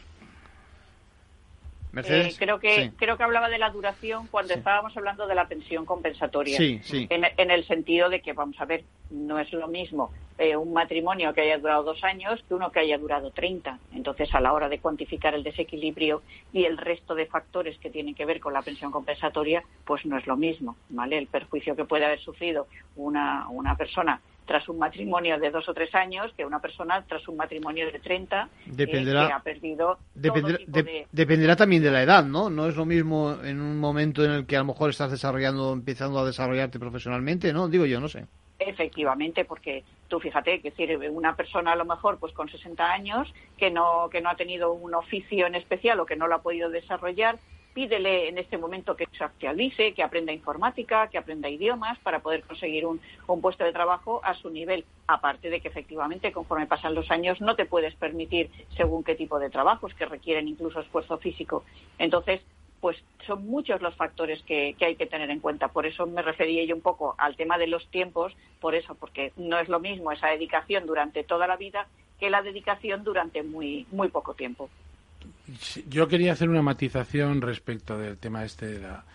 Eh, creo que creo que hablaba de la duración cuando estábamos hablando de la pensión compensatoria. Sí, sí. En, el sentido de que, vamos a ver, no es lo mismo eh, un matrimonio que haya durado dos años que uno que haya durado treinta. Entonces, a la hora de cuantificar el desequilibrio y el resto de factores que tienen que ver con la pensión compensatoria, pues no es lo mismo, ¿vale? El perjuicio que puede haber sufrido una, una persona tras un matrimonio de dos o tres años que una persona tras un matrimonio de 30 eh, dependerá, que ha perdido dependerá, dependerá también de la edad, ¿no? No es lo mismo en un momento en el que a lo mejor estás desarrollando, empezando a desarrollarte profesionalmente, ¿no? Digo yo, no sé. Efectivamente, porque tú fíjate que decir una persona a lo mejor pues con 60 años que no que no ha tenido un oficio en especial o que no lo ha podido desarrollar pídele en este momento que se actualice, que aprenda informática, que aprenda idiomas para poder conseguir un, puesto de trabajo a su nivel. Aparte de que efectivamente conforme pasan los años no te puedes permitir según qué tipo de trabajos que requieren incluso esfuerzo físico. Entonces, pues son muchos los factores que, que, hay que tener en cuenta. Por eso me refería yo un poco al tema de los tiempos, por eso, porque no es lo mismo esa dedicación durante toda la vida que la dedicación durante muy, muy poco tiempo. Yo quería hacer una matización respecto del tema este de la,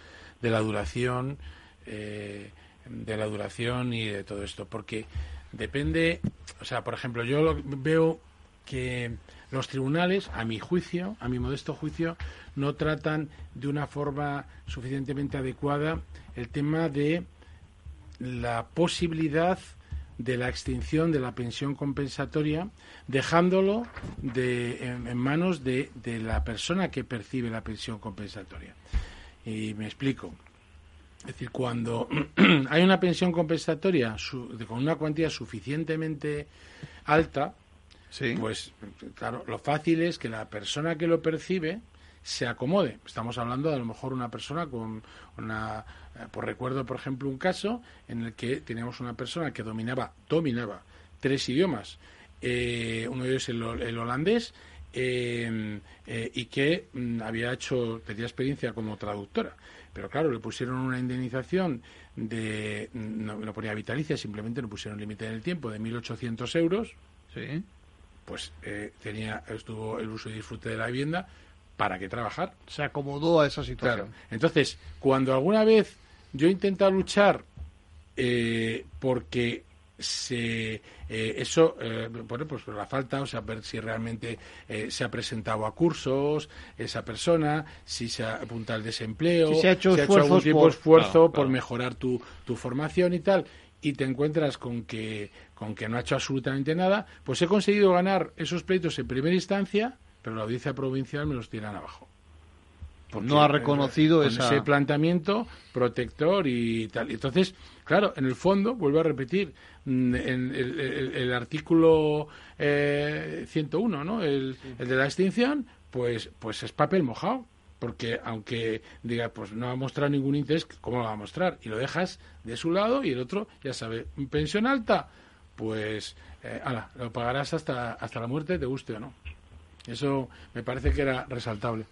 de la duración, eh, de la duración y de todo esto, porque depende, o sea, por ejemplo, yo veo que los tribunales, a mi juicio, a mi modesto juicio, no tratan de una forma suficientemente adecuada el tema de la posibilidad de la extinción de la pensión compensatoria, dejándolo de, en, manos de, de, la persona que percibe la pensión compensatoria. Y me explico. Es decir, cuando hay una pensión compensatoria con una cuantía suficientemente alta, pues claro, lo fácil es que la persona que lo percibe se acomode. Estamos hablando de a lo mejor una persona con una eh, por recuerdo, por ejemplo, un caso en el que teníamos una persona que dominaba, dominaba tres idiomas. Eh, uno de ellos el, el holandés em, eh, y que mm, había hecho, tenía experiencia como traductora. Pero claro, le pusieron una indemnización de, no lo ponía vitalicia, simplemente le pusieron límite en el tiempo de 1.800 euros. Sí. Pues tenía, estuvo el uso y disfrute de la vivienda, ¿para qué trabajar? Se acomodó a esa situación. Claro. Entonces, cuando alguna vez yo he intentado luchar eh, porque se eh, eso eh, bueno pues la falta o sea ver si realmente eh, se ha presentado a cursos esa persona si se apunta al desempleo si se ha hecho, algún tipo de esfuerzo por mejorar tu, tu formación y tal y te encuentras con que con que no ha hecho absolutamente nada pues he conseguido ganar esos pleitos en primera instancia pero la audiencia provincial me los tiran abajo no ha reconocido ese planteamiento protector y tal. Entonces, claro, en el fondo, vuelvo a repetir, mm, en el, artículo 101, eh, ¿no? El, de la extinción, pues, pues es papel mojado. Porque aunque diga, pues no ha mostrado ningún interés, ¿cómo lo va a mostrar? Y lo dejas de su lado y el otro, ya sabe, pensión alta, pues, eh, lo pagarás hasta, hasta la muerte, te guste o no. Eso me parece que era resaltable.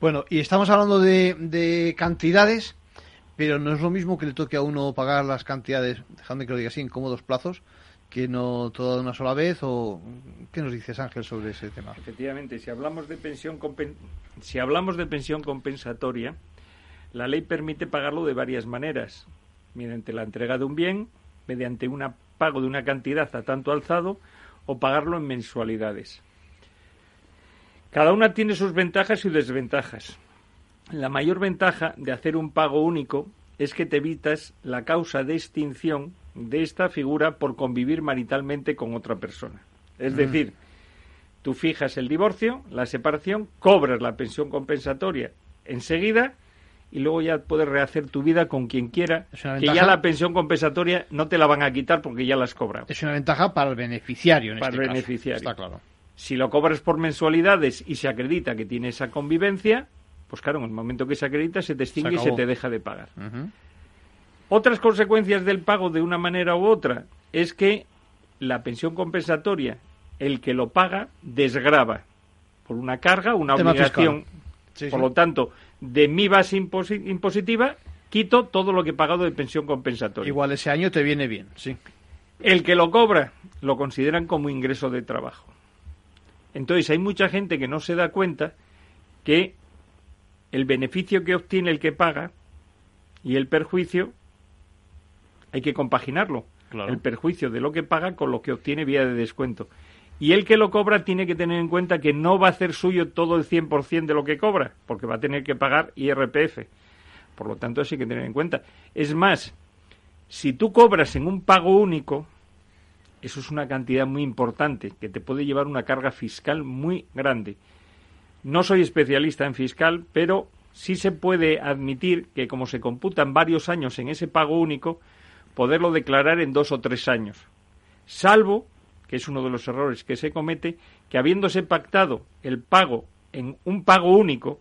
Bueno, y estamos hablando de, cantidades, pero no es lo mismo que le toque a uno pagar las cantidades, dejadme que lo diga así, en cómodos plazos, que no toda de una sola vez o qué nos dices Ángel sobre ese tema efectivamente si hablamos de pensión si hablamos de pensión compensatoria la ley permite pagarlo de varias maneras mediante la entrega de un bien mediante un pago de una cantidad a tanto alzado o pagarlo en mensualidades cada una tiene sus ventajas y desventajas. La mayor ventaja de hacer un pago único es que te evitas la causa de extinción de esta figura por convivir maritalmente con otra persona. Es Mm. decir, tú fijas el divorcio, la separación, cobras la pensión compensatoria enseguida y luego ya puedes rehacer tu vida con quien quiera, que ya la pensión compensatoria no te la van a quitar porque ya la has cobrado. Es una ventaja para el beneficiario en Para este el caso. beneficiario. Está claro. Si lo cobras por mensualidades y se acredita que tiene esa convivencia, pues claro, en el momento que se acredita se te extingue y se te deja de pagar. Otras consecuencias del pago de una manera u otra es que la pensión compensatoria, el que lo paga, desgrava por una carga, una Tema obligación. Sí, por sí. lo tanto, de mi base imposi- impositiva, quito todo lo que he pagado de pensión compensatoria. Igual ese año te viene bien, sí. El que lo cobra lo consideran como ingreso de trabajo. Entonces hay mucha gente que no se da cuenta que el beneficio que obtiene el que paga y el perjuicio hay que compaginarlo. Claro. El perjuicio de lo que paga con lo que obtiene vía de descuento. Y el que lo cobra tiene que tener en cuenta que no va a hacer suyo todo el 100% de lo que cobra, porque va a tener que pagar IRPF. Por lo tanto, eso hay que tener en cuenta. Es más, si tú cobras en un pago único, eso es una cantidad muy importante que te puede llevar una carga fiscal muy grande. No soy especialista en fiscal, pero sí se puede admitir que como se computan varios años en ese pago único, poderlo declarar en dos o tres años. Salvo, que es uno de los errores que se comete, que habiéndose pactado el pago en un pago único,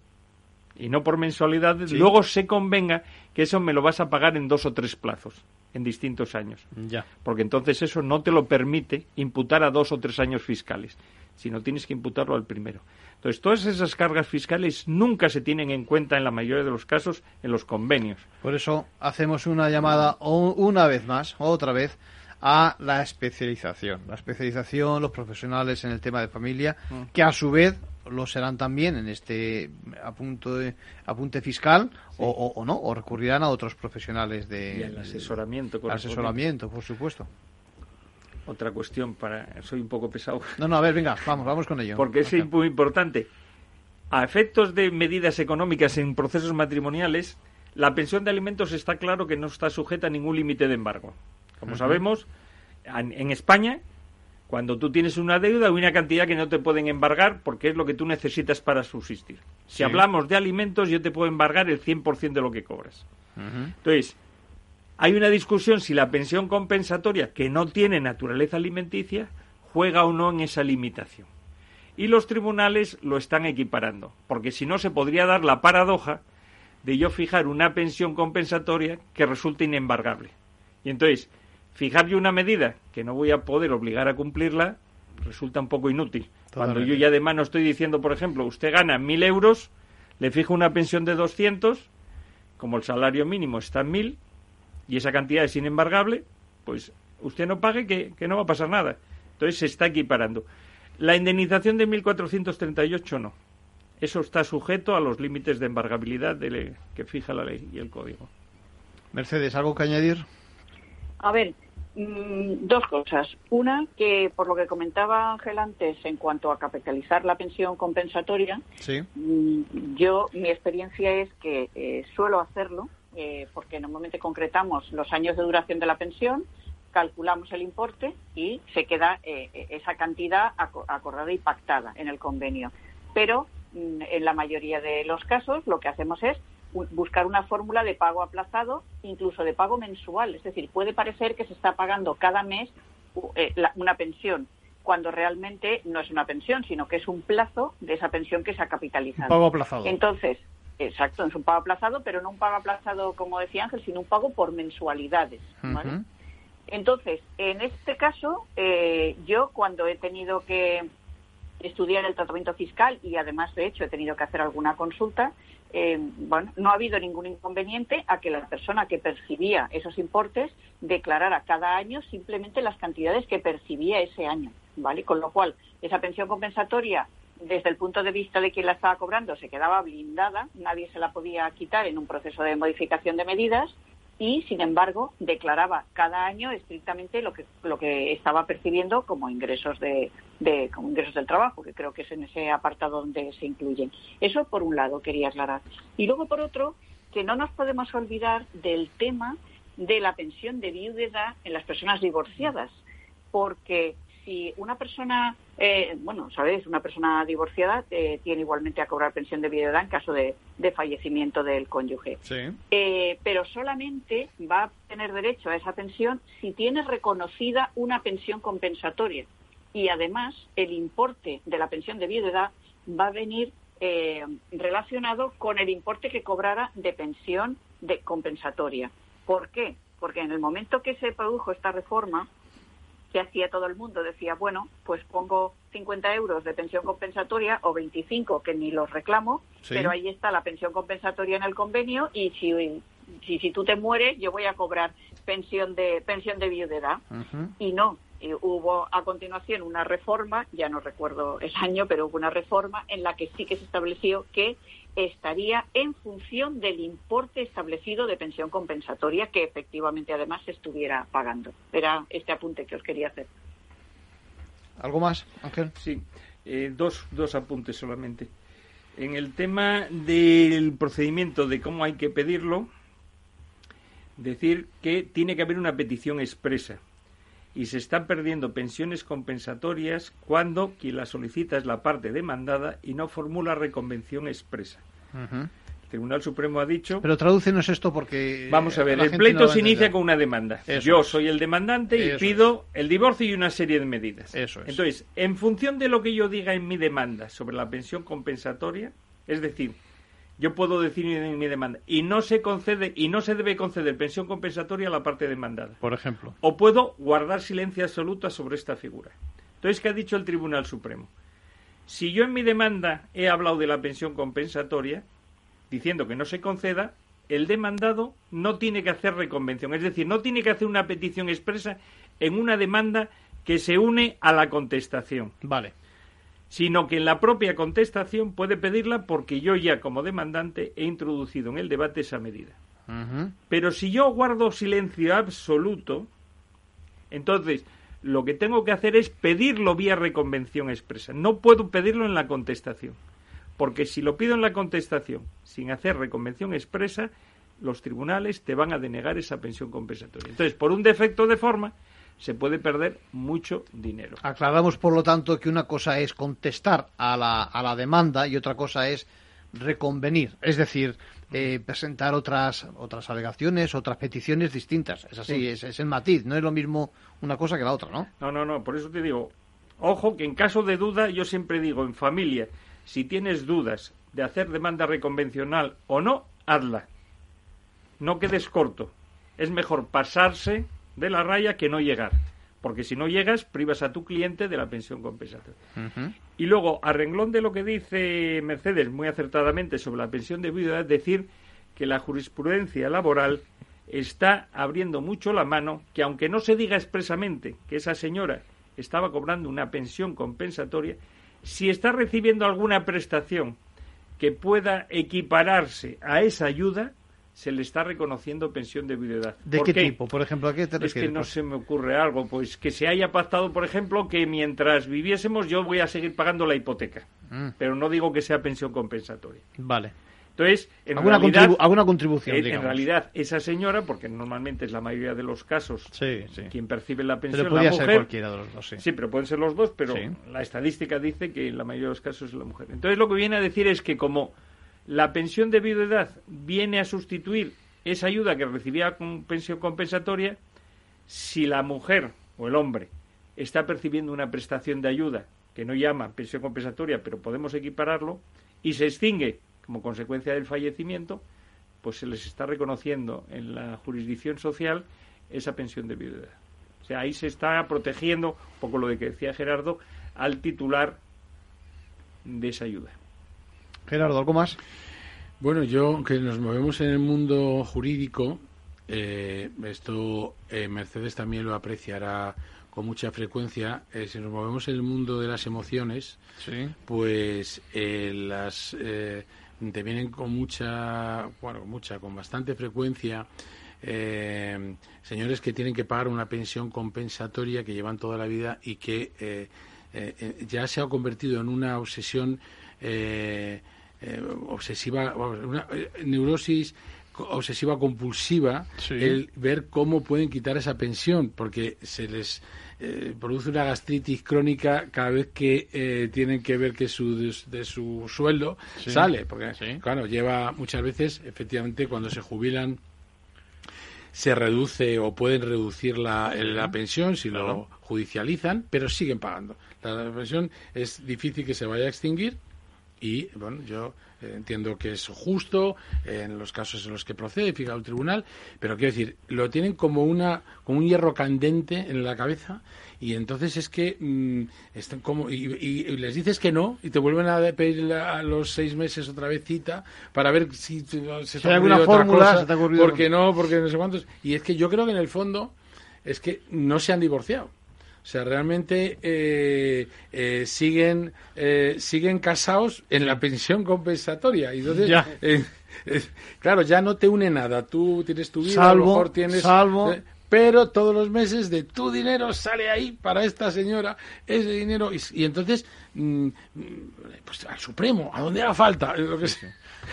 y no por mensualidades, Sí. luego se convenga que eso me lo vas a pagar en dos o tres plazos, en distintos años. Ya. Porque entonces eso no te lo permite imputar a dos o tres años fiscales, sino tienes que imputarlo al primero. Entonces, todas esas cargas fiscales nunca se tienen en cuenta en la mayoría de los casos en los convenios. Por eso hacemos una llamada una vez más, otra vez, a la especialización. La especialización, los profesionales en el tema de familia, Mm. que a su vez lo serán también en este apunte, apunte fiscal o, o- o no, o recurrirán a otros profesionales de Y el asesoramiento. el asesoramiento, por supuesto. Otra cuestión para... Soy un poco pesado. No, no, a ver, venga, vamos, vamos con ello. Porque es muy importante. A efectos de medidas económicas en procesos matrimoniales, la pensión de alimentos está claro que no está sujeta a ningún límite de embargo. Como sabemos, en en España, cuando tú tienes una deuda, hay una cantidad que no te pueden embargar porque es lo que tú necesitas para subsistir. Si Sí. hablamos de alimentos, yo te puedo embargar el 100% de lo que cobras. Entonces, hay una discusión si la pensión compensatoria, que no tiene naturaleza alimenticia, juega o no en esa limitación. Y los tribunales lo están equiparando, porque si no se podría dar la paradoja de yo fijar una pensión compensatoria que resulte inembargable. Y entonces, fijar yo una medida que no voy a poder obligar a cumplirla resulta un poco inútil. Cuando yo ya de mano estoy diciendo, por ejemplo, usted gana mil euros, le fijo una pensión de 200, como el salario mínimo está en mil, y esa cantidad es inembargable, pues usted no pague que, que no va a pasar nada. Entonces se está equiparando. La indemnización de 1.438 no. Eso está sujeto a los límites de embargabilidad de le- que fija la ley y el código. Mercedes, ¿algo que añadir? A ver, mm, dos cosas. Una, que por lo que comentaba Ángel antes en cuanto a capitalizar la pensión compensatoria, Sí. mm, yo, mi experiencia es que eh, suelo hacerlo, eh, porque normalmente concretamos los años de duración de la pensión, calculamos el importe y se queda eh, eh, esa cantidad aco- acordada y pactada en el convenio. Pero mm, en la mayoría de los casos lo que hacemos es buscar una fórmula de pago aplazado, incluso de pago mensual. Es decir, puede parecer que se está pagando cada mes eh, una pensión, cuando realmente no es una pensión, sino que es un plazo de esa pensión que se ha capitalizado. Pago aplazado. Entonces, exacto, es un pago aplazado, pero no un pago aplazado, como decía Ángel, sino un pago por mensualidades. ¿vale? Entonces, en este caso, eh, yo cuando he tenido que estudiar el tratamiento fiscal y además, de hecho, he tenido que hacer alguna consulta, eh, bueno, no ha habido ningún inconveniente a que la persona que percibía esos importes declarara cada año simplemente las cantidades que percibía ese año, ¿vale? Con lo cual, esa pensión compensatoria, desde el punto de vista de quien la estaba cobrando, se quedaba blindada, nadie se la podía quitar en un proceso de modificación de medidas y, sin embargo, declaraba cada año estrictamente lo que, lo que estaba percibiendo como ingresos de, de- como ingresos del trabajo, que creo que es en ese apartado donde se incluyen. Eso por un lado quería aclarar. Y luego por otro, que no nos podemos olvidar del tema de la pensión de viudedad en las personas divorciadas, porque si una persona, eh, bueno, sabéis, una persona divorciada eh, tiene igualmente a cobrar pensión de viudedad en caso de, fallecimiento del cónyuge. Eh, pero solamente va a tener derecho a esa pensión si tiene reconocida una pensión compensatoria. Y además, el importe de la pensión de viudedad va a venir relacionado con el importe que cobrara de pensión de compensatoria. ¿Por qué? Porque en el momento que se produjo esta reforma, que hacía todo el mundo. Decía, bueno, pues pongo 50 euros de pensión compensatoria o 25 que ni los reclamo, pero ahí está la pensión compensatoria en el convenio y si, si, si tú te mueres yo voy a cobrar pensión de pensión de viudedad. Y no, hubo a continuación una reforma, ya no recuerdo el año, pero hubo una reforma en la que sí que se estableció que estaría en función del importe establecido de pensión compensatoria que efectivamente además se estuviera pagando. Era este apunte que os quería hacer. ¿Algo más, Ángel? Sí, eh, dos, dos apuntes solamente. En el tema del procedimiento de cómo hay que pedirlo, decir que tiene que haber una petición expresa y se están perdiendo pensiones compensatorias cuando quien la solicita es la parte demandada y no formula reconvención expresa. El Tribunal Supremo ha dicho. Pero tradúcenos esto porque. Vamos a ver, el pleito se inicia con una demanda. Yo soy el demandante y pido el divorcio y una serie de medidas. Eso es. Entonces, en función de lo que yo diga en mi demanda sobre la pensión compensatoria, es decir, yo puedo decir en mi demanda y no se concede y no se debe conceder pensión compensatoria a la parte demandada. Por ejemplo. O puedo guardar silencio absoluto sobre esta figura. Entonces, ¿qué ha dicho el Tribunal Supremo? Si yo en mi demanda he hablado de la pensión compensatoria, diciendo que no se conceda, el demandado no tiene que hacer reconvención, es decir, no tiene que hacer una petición expresa en una demanda que se une a la contestación. Vale sino que en la propia contestación puede pedirla porque yo ya como demandante he introducido en el debate esa medida. Pero si yo guardo silencio absoluto, entonces lo que tengo que hacer es pedirlo vía reconvención expresa. No puedo pedirlo en la contestación, porque si lo pido en la contestación sin hacer reconvención expresa, los tribunales te van a denegar esa pensión compensatoria. Entonces, por un defecto de forma, se puede perder mucho dinero. Aclaramos, por lo tanto, que una cosa es contestar a la, a la demanda y otra cosa es reconvenir, es decir, eh, presentar otras otras alegaciones, otras peticiones distintas. Es así, es, es, el matiz, no es lo mismo una cosa que la otra, ¿no? No, no, no, por eso te digo, ojo que en caso de duda, yo siempre digo, en familia, si tienes dudas de hacer demanda reconvencional o no, hazla. No quedes corto. Es mejor pasarse de la raya que no llegar. Porque si no llegas, privas a tu cliente de la pensión compensatoria. Y luego, a renglón de lo que dice Mercedes muy acertadamente sobre la pensión de viuda, es decir que la jurisprudencia laboral está abriendo mucho la mano, que aunque no se diga expresamente que esa señora estaba cobrando una pensión compensatoria, si está recibiendo alguna prestación que pueda equipararse a esa ayuda, se le está reconociendo pensión de viudedad. ¿De qué, tipo? Por ejemplo, ¿a qué te refieres? Es que no se me ocurre algo. Pues que se haya pactado, por ejemplo, que mientras viviésemos yo voy a seguir pagando la hipoteca. Mm. Pero no digo que sea pensión compensatoria. Vale. Entonces, en ¿Alguna, realidad, ¿alguna contribución? En, realidad, esa señora, porque normalmente es la mayoría de los casos quien percibe la pensión, pero la mujer. Ser cualquiera de los dos, sí. sí. pero pueden ser los dos, pero la estadística dice que en la mayoría de los casos es la mujer. Entonces, lo que viene a decir es que como la pensión de viudedad viene a sustituir esa ayuda que recibía con pensión compensatoria, si la mujer o el hombre está percibiendo una prestación de ayuda que no llama pensión compensatoria, pero podemos equipararlo, y se extingue como consecuencia del fallecimiento, pues se les está reconociendo en la jurisdicción social esa pensión de viudedad. O sea, ahí se está protegiendo, un poco lo de que decía Gerardo, al titular de esa ayuda. Gerardo, ¿algo más? Bueno, yo que nos movemos en el mundo jurídico, eh, esto eh, Mercedes también lo apreciará con mucha frecuencia. Eh, si nos movemos en el mundo de las emociones, pues las te vienen con mucha, bueno, mucha, con bastante frecuencia. señores que tienen que pagar una pensión compensatoria que llevan toda la vida y que ya se ha convertido en una obsesión eh, obsesiva, una eh, neurosis obsesiva compulsiva el ver cómo pueden quitar esa pensión, porque se les eh, produce una gastritis crónica cada vez que eh, tienen que ver que su, de, su sueldo sale, porque claro, lleva muchas veces, efectivamente, cuando se jubilan se reduce o pueden reducir la, la pensión si lo judicializan, pero siguen pagando. La pensión es difícil que se vaya a extinguir y, bueno, yo eh, entiendo que es justo en los casos en los que procede, fija el tribunal, pero quiero decir, lo tienen como, una, como un hierro candente en la cabeza y entonces es que mm, están como y, les dices que no y te vuelven a pedir a los seis meses otra vez cita para ver si se te ha alguna fórmula porque no porque no sé cuántos. Y es que yo creo que en el fondo es que no se han divorciado o sea, realmente eh, eh, siguen eh, siguen casados en la pensión compensatoria. Y entonces, claro, ya no te une nada. Tú tienes tu vida, a lo mejor tienes... Salvo. pero todos los meses de tu dinero sale ahí para esta señora ese dinero. Y, entonces mm, pues al Supremo a donde haga falta lo que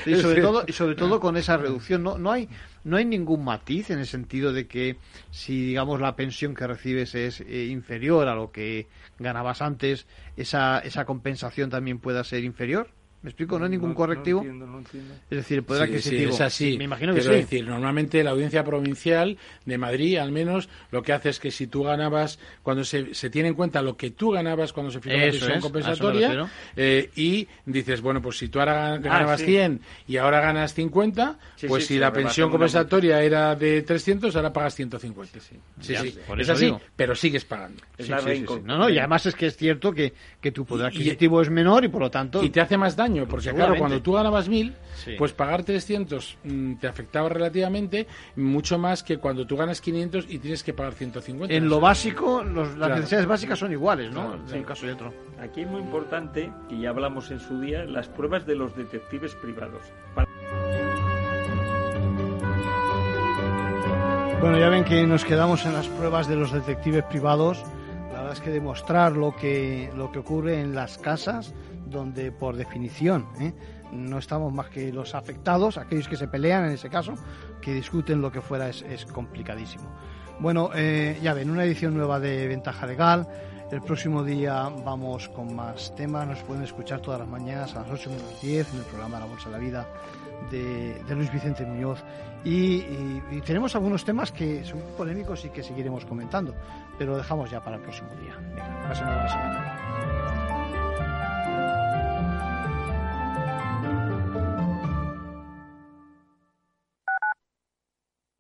y sobre todo y sobre todo con esa reducción no no hay no hay ningún matiz en el sentido de que si digamos la pensión que recibes es eh, inferior a lo que ganabas antes esa esa compensación también pueda ser inferior ¿Me explico? ¿No hay ningún correctivo? No entiendo, no entiendo. Es decir, el poder adquisitivo. Sí, es así. Me imagino que sí. decir, normalmente la audiencia provincial de Madrid, al menos, lo que hace es que si tú ganabas, cuando se, se tiene en cuenta lo que tú ganabas cuando se fija la pensión compensatoria, eh, y dices, bueno, pues si tú ahora ah, ganabas 100 y ahora ganas 50, pues si la pensión compensatoria era de 300, ahora pagas 150. Sí, sí, sí. es así, pero sigues pagando. Es la no, no, y además es que es cierto que, que tu poder adquisitivo es menor y por lo tanto... Y te hace más daño porque claro, cuando tú ganabas mil, pues pagar 300 mm, te afectaba relativamente mucho más que cuando tú ganas 500 y tienes que pagar 150. En lo básico, las necesidades básicas son iguales, ¿no? en el caso de otro. Aquí es muy importante, y ya hablamos en su día, las pruebas de los detectives privados. Bueno, ya ven que nos quedamos en las pruebas de los detectives privados. La verdad es que demostrar lo que, lo que ocurre en las casas donde por definición ¿eh? no estamos más que los afectados, aquellos que se pelean en ese caso, que discuten lo que fuera, es, complicadísimo. Bueno, eh, ya ven, una edición nueva de Ventaja Legal. El próximo día vamos con más temas. Nos pueden escuchar todas las mañanas a las 8 menos 10 en el programa La Bolsa de la Vida de, Luis Vicente Muñoz. Y, tenemos algunos temas que son polémicos y que seguiremos comentando, pero lo dejamos ya para el próximo día. Venga.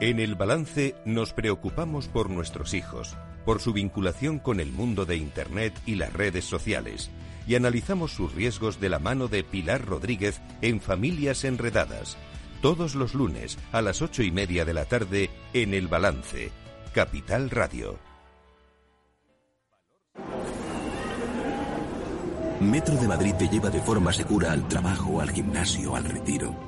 En el balance nos preocupamos por nuestros hijos por su vinculación con el mundo de Internet y las redes sociales, y analizamos sus riesgos de la mano de Pilar Rodríguez en Familias Enredadas, todos los lunes a las ocho y media de la tarde en El Balance, Capital Radio. Metro de Madrid te lleva de forma segura al trabajo, al gimnasio, al retiro.